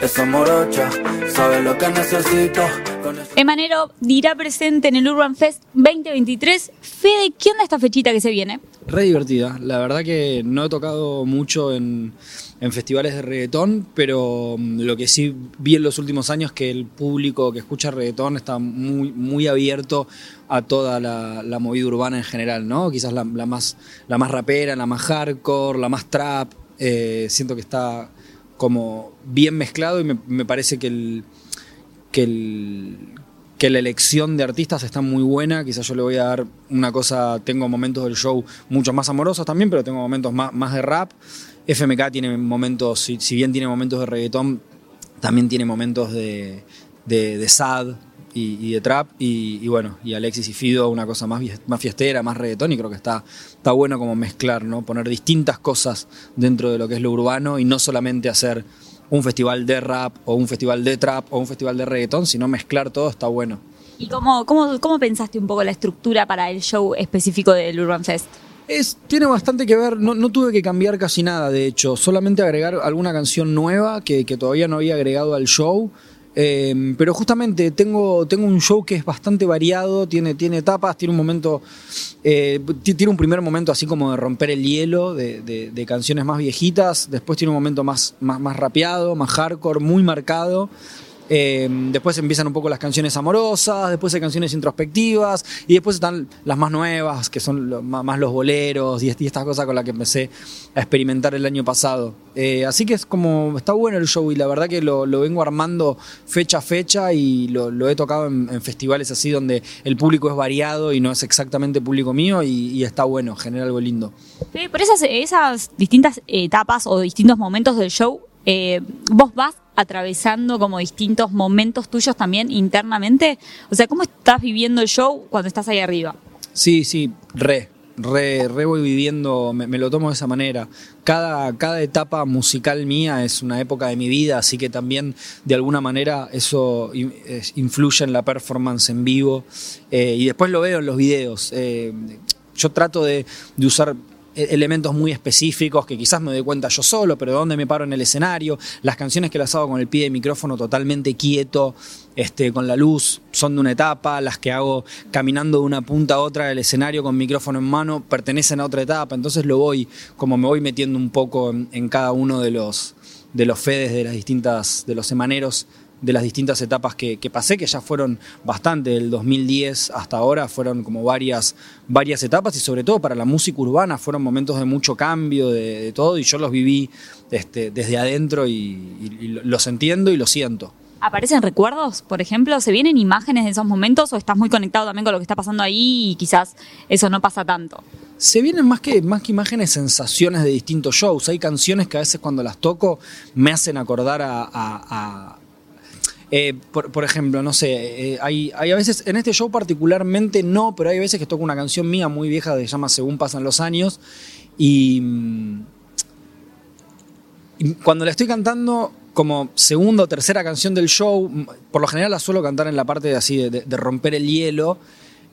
esa morocha, sabe lo que necesito. Emanero dirá presente en el Urban Fest 2023. Fede, ¿qué onda esta fechita que se viene? Re divertida. La verdad que no he tocado mucho en, festivales de reggaetón, pero mm, lo que sí vi en los últimos años es que el público que escucha reggaetón está muy, muy abierto a toda la, movida urbana en general, ¿no? Quizás la, más, la más rapera, la más hardcore, la más trap. Eh, siento que está como bien mezclado y me, parece que el, que, el, que la elección de artistas está muy buena. Quizás yo le voy a dar una cosa, tengo momentos del show mucho más amorosos también, pero tengo momentos más, más de rap. FMK tiene momentos, si, bien tiene momentos de reggaetón, también tiene momentos de, de sad, y, de trap. Y, bueno, y Alexis y Fido una cosa más, más fiestera, más reggaetón. Y creo que está, está bueno como mezclar, ¿no? Poner distintas cosas dentro de lo que es lo urbano y no solamente hacer un festival de rap o un festival de trap o un festival de reggaetón, sino mezclar todo está bueno. ¿Y cómo, cómo, cómo pensaste un poco la estructura para el show específico del Urban Fest? Es, tiene bastante que ver, no, tuve que cambiar casi nada, de hecho, solamente agregar alguna canción nueva que, que todavía no había agregado al show. Em, pero justamente tengo, tengo un show que es bastante variado, tiene, tiene etapas, tiene un momento, eh, tiene un primer momento así como de romper el hielo, de, canciones más viejitas, después tiene un momento más, más, más rapeado, más hardcore, muy marcado. Em, después empiezan un poco las canciones amorosas, después hay canciones introspectivas y después están las más nuevas, que son más los boleros y, estas cosas con las que empecé a experimentar el año pasado. Eh, así que es como, está bueno el show y la verdad que lo, vengo armando fecha a fecha y lo, he tocado en, festivales así donde el público es variado y no es exactamente público mío y, está bueno, genera algo lindo. por esas, esas distintas etapas o distintos momentos del show, eh, vos vas atravesando como distintos momentos tuyos también internamente. O sea, ¿cómo estás viviendo el show cuando estás ahí arriba? Sí, sí, re, re, re voy viviendo, me, lo tomo de esa manera. Cada, cada etapa musical mía es una época de mi vida, así que también de alguna manera eso influye en la performance en vivo. Eh, y después lo veo en los videos. Eh, yo trato de, usar elementos muy específicos que quizás me doy cuenta yo solo, pero de dónde me paro en el escenario. Las canciones que las hago con el pie de micrófono totalmente quieto, este, con la luz, son de una etapa. Las que hago caminando de una punta a otra del escenario con micrófono en mano pertenecen a otra etapa. Entonces lo voy, como me voy metiendo un poco en, en cada uno de los, de los fedes de las distintas, de los semaneros de las distintas etapas que, pasé, que ya fueron bastante, del 2010 hasta ahora, fueron como varias, varias etapas y sobre todo para la música urbana fueron momentos de mucho cambio, de, todo, y yo los viví este, desde adentro y, los entiendo y lo siento. ¿Aparecen recuerdos, por ejemplo? ¿Se vienen imágenes de esos momentos o estás muy conectado también con lo que está pasando ahí y quizás eso no pasa tanto? Se vienen más que, más que imágenes, sensaciones de distintos shows. Hay canciones que a veces cuando las toco me hacen acordar a eh, por, ejemplo, no sé, eh, hay, a veces, en este show particularmente no, pero hay veces que toco una canción mía muy vieja que se llama Según pasan los años y, mm, cuando la estoy cantando como segunda o tercera canción del show, mm, por lo general la suelo cantar en la parte de, así de, romper el hielo.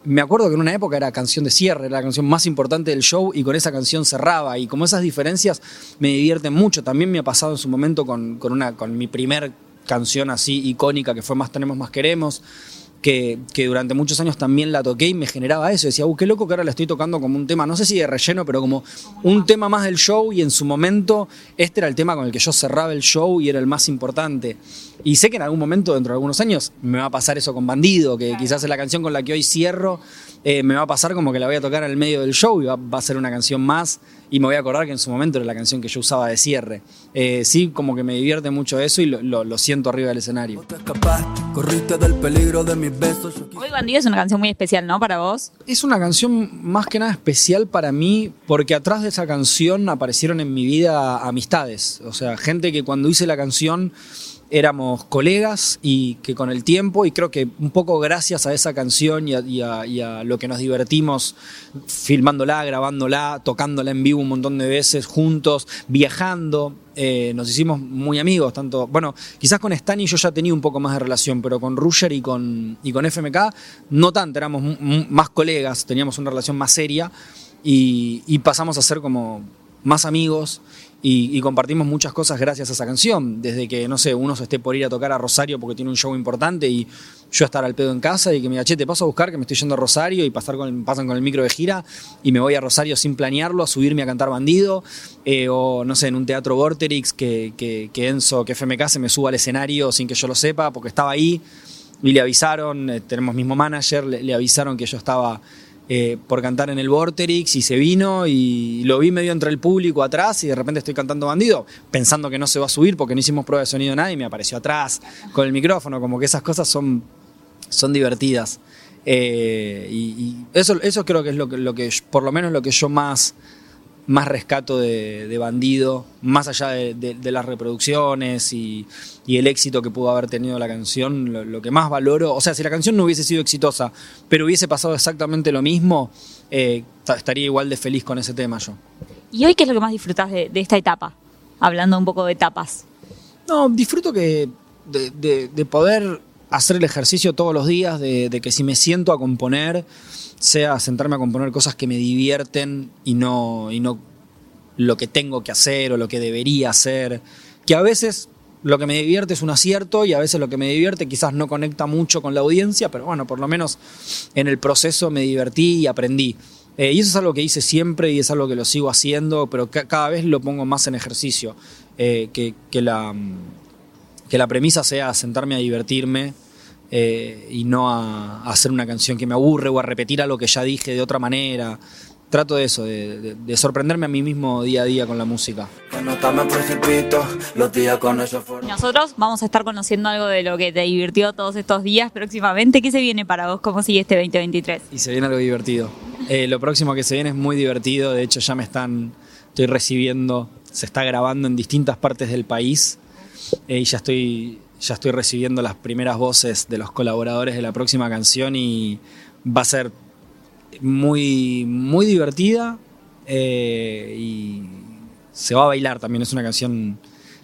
Me acuerdo que en una época era canción de cierre, era la canción más importante del show y con esa canción cerraba. Y como esas diferencias me divierten mucho. También me ha pasado en su momento con, con, una, con mi primer canción así icónica que fue Más tenemos, más queremos, que, durante muchos años también la toqué y me generaba eso. Decía, uh, qué loco que ahora la estoy tocando como un tema, no sé si de relleno, pero como un tema más del show y en su momento este era el tema con el que yo cerraba el show y era el más importante. Y sé que en algún momento, dentro de algunos años, me va a pasar eso con Bandido, que quizás es la canción con la que hoy cierro, eh, me va a pasar como que la voy a tocar en el medio del show y va, a ser una canción más y me voy a acordar que en su momento era la canción que yo usaba de cierre. Eh, sí, como que me divierte mucho eso y lo, siento arriba del escenario. Hoy Bandido es una canción muy especial, ¿no? Para vos. Es una canción más que nada especial para mí porque atrás de esa canción aparecieron en mi vida amistades, o sea, gente que cuando hice la canción éramos colegas y que con el tiempo, y creo que un poco gracias a esa canción y a, lo que nos divertimos filmándola, grabándola, tocándola en vivo un montón de veces juntos, viajando, eh, nos hicimos muy amigos, tanto, bueno, quizás con Stan y yo ya tenía un poco más de relación, pero con Ruger y con, y con FMK no tanto, éramos más colegas, teníamos una relación más seria y, y pasamos a ser como más amigos y, compartimos muchas cosas gracias a esa canción. Desde que, no sé, uno se esté por ir a tocar a Rosario porque tiene un show importante y yo estar al pedo en casa y que me diga, che, te paso a buscar que me estoy yendo a Rosario y pasar con pasan con el micro de gira y me voy a Rosario sin planearlo, a subirme a cantar bandido. Eh, o, no sé, en un teatro Vorterix que, que, que Enzo, que FMK se me suba al escenario sin que yo lo sepa porque estaba ahí y le avisaron, eh, tenemos mismo manager, le avisaron que yo estaba eh, por cantar en el Vorterix y se vino y lo vi medio entre el público atrás y de repente estoy cantando bandido, pensando que no se va a subir porque no hicimos prueba de sonido nada y me apareció atrás con el micrófono, como que esas cosas son, son divertidas. Eh, y, eso, eso creo que es lo que, lo que, por lo menos lo que yo más más rescato de, Bandido, más allá de, las reproducciones y, el éxito que pudo haber tenido la canción, lo, que más valoro, o sea, si la canción no hubiese sido exitosa, pero hubiese pasado exactamente lo mismo, eh, estaría igual de feliz con ese tema yo. ¿Y hoy qué es lo que más disfrutas de, esta etapa? Hablando un poco de etapas. No, disfruto que de, poder hacer el ejercicio todos los días, de que si me siento a componer, sea sentarme a componer cosas que me divierten y no, y no lo que tengo que hacer o lo que debería hacer. Que a veces lo que me divierte es un acierto y a veces lo que me divierte quizás no conecta mucho con la audiencia, pero bueno, por lo menos en el proceso me divertí y aprendí. Eh, y eso es algo que hice siempre y es algo que lo sigo haciendo, pero cada vez lo pongo más en ejercicio. Eh, que, que, la, que la premisa sea sentarme a divertirme eh, y no a, hacer una canción que me aburre o a repetir algo que ya dije de otra manera. Trato de eso, de, sorprenderme a mí mismo día a día con la música. Nosotros vamos a estar conociendo algo de lo que te divirtió todos estos días próximamente. ¿Qué se viene para vos? ¿Cómo sigue este 2023? Y se viene algo divertido. Eh, lo próximo que se viene es muy divertido. De hecho, ya me están, estoy recibiendo, se está grabando en distintas partes del país. Eh, y ya estoy ya estoy recibiendo las primeras voces de los colaboradores de la próxima canción y va a ser muy, muy divertida eh, y se va a bailar también. Es una canción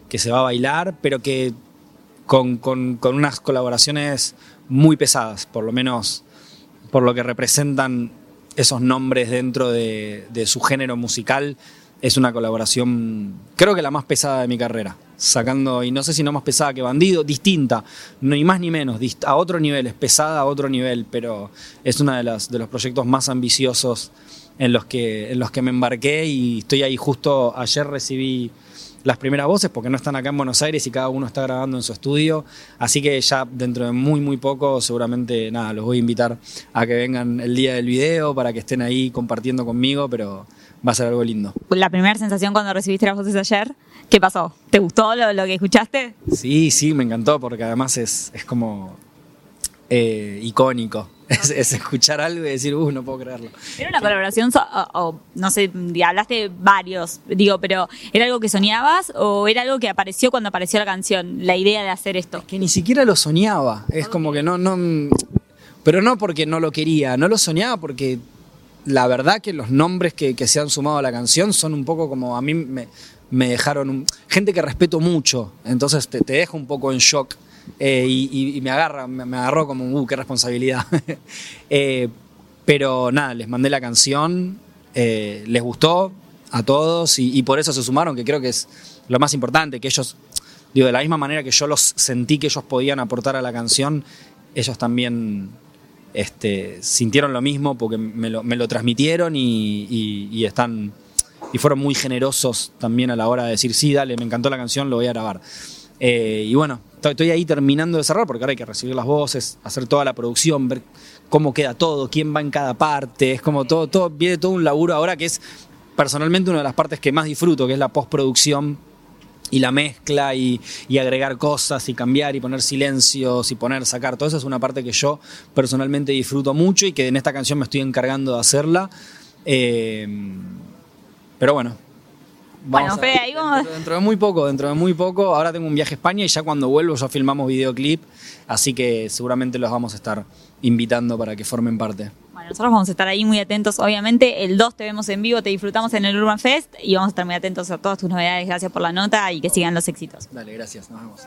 que se va a bailar, pero que con, unas colaboraciones muy pesadas, por lo menos por lo que representan esos nombres dentro de, de su género musical. Es una colaboración, creo que la más pesada de mi carrera sacando, y no sé si no más pesada que Bandido, distinta, ni más ni menos, a otro nivel, es pesada a otro nivel, pero es uno de, de los proyectos más ambiciosos en los, que, en los que me embarqué y estoy ahí justo ayer recibí las primeras voces porque no están acá en Buenos Aires y cada uno está grabando en su estudio, así que ya dentro de muy muy poco seguramente nada, los voy a invitar a que vengan el día del video para que estén ahí compartiendo conmigo, pero va a ser algo lindo. La primera sensación cuando recibiste las voces ayer, ¿qué pasó? ¿Te gustó lo, que escuchaste? Sí, sí, me encantó porque además es, es como eh, icónico. Es, escuchar algo y decir, uh, no puedo creerlo. Era una colaboración, o, no sé, hablaste varios, digo, pero ¿era algo que soñabas o era algo que apareció cuando apareció la canción, la idea de hacer esto? que ni siquiera lo soñaba, es como que no, no, pero no porque no lo quería, no lo soñaba porque la verdad que los nombres que, se han sumado a la canción son un poco como a mí me, dejaron gente que respeto mucho, entonces te, te deja un poco en shock eh, y, me agarra, me, agarró como, uh, qué responsabilidad. Eh, pero nada, les mandé la canción, eh, les gustó a todos y, por eso se sumaron, que creo que es lo más importante, que ellos, digo, de la misma manera que yo los sentí que ellos podían aportar a la canción, ellos también este, sintieron lo mismo porque me lo, transmitieron y, están y fueron muy generosos también a la hora de decir, sí, dale, me encantó la canción, lo voy a grabar. Eh, y bueno, estoy ahí terminando de cerrar porque ahora hay que recibir las voces, hacer toda la producción, ver cómo queda todo, quién va en cada parte, es como todo, todo, viene todo un laburo ahora que es personalmente una de las partes que más disfruto, que es la postproducción y la mezcla y, agregar cosas y cambiar y poner silencios y poner, sacar, todo eso es una parte que yo personalmente disfruto mucho y que en esta canción me estoy encargando de hacerla. Eh, pero bueno. bueno, Fede, ahí vamos. Dentro, de muy poco, dentro de muy poco. Ahora tengo un viaje a España y ya cuando vuelvo ya filmamos videoclip, así que seguramente los vamos a estar invitando para que formen parte. Bueno, nosotros vamos a estar ahí muy atentos, obviamente. El 2 te vemos en vivo, te disfrutamos en el Urban Fest y vamos a estar muy atentos a todas tus novedades. Gracias por la nota y que sigan los éxitos. Dale, gracias. Nos vemos.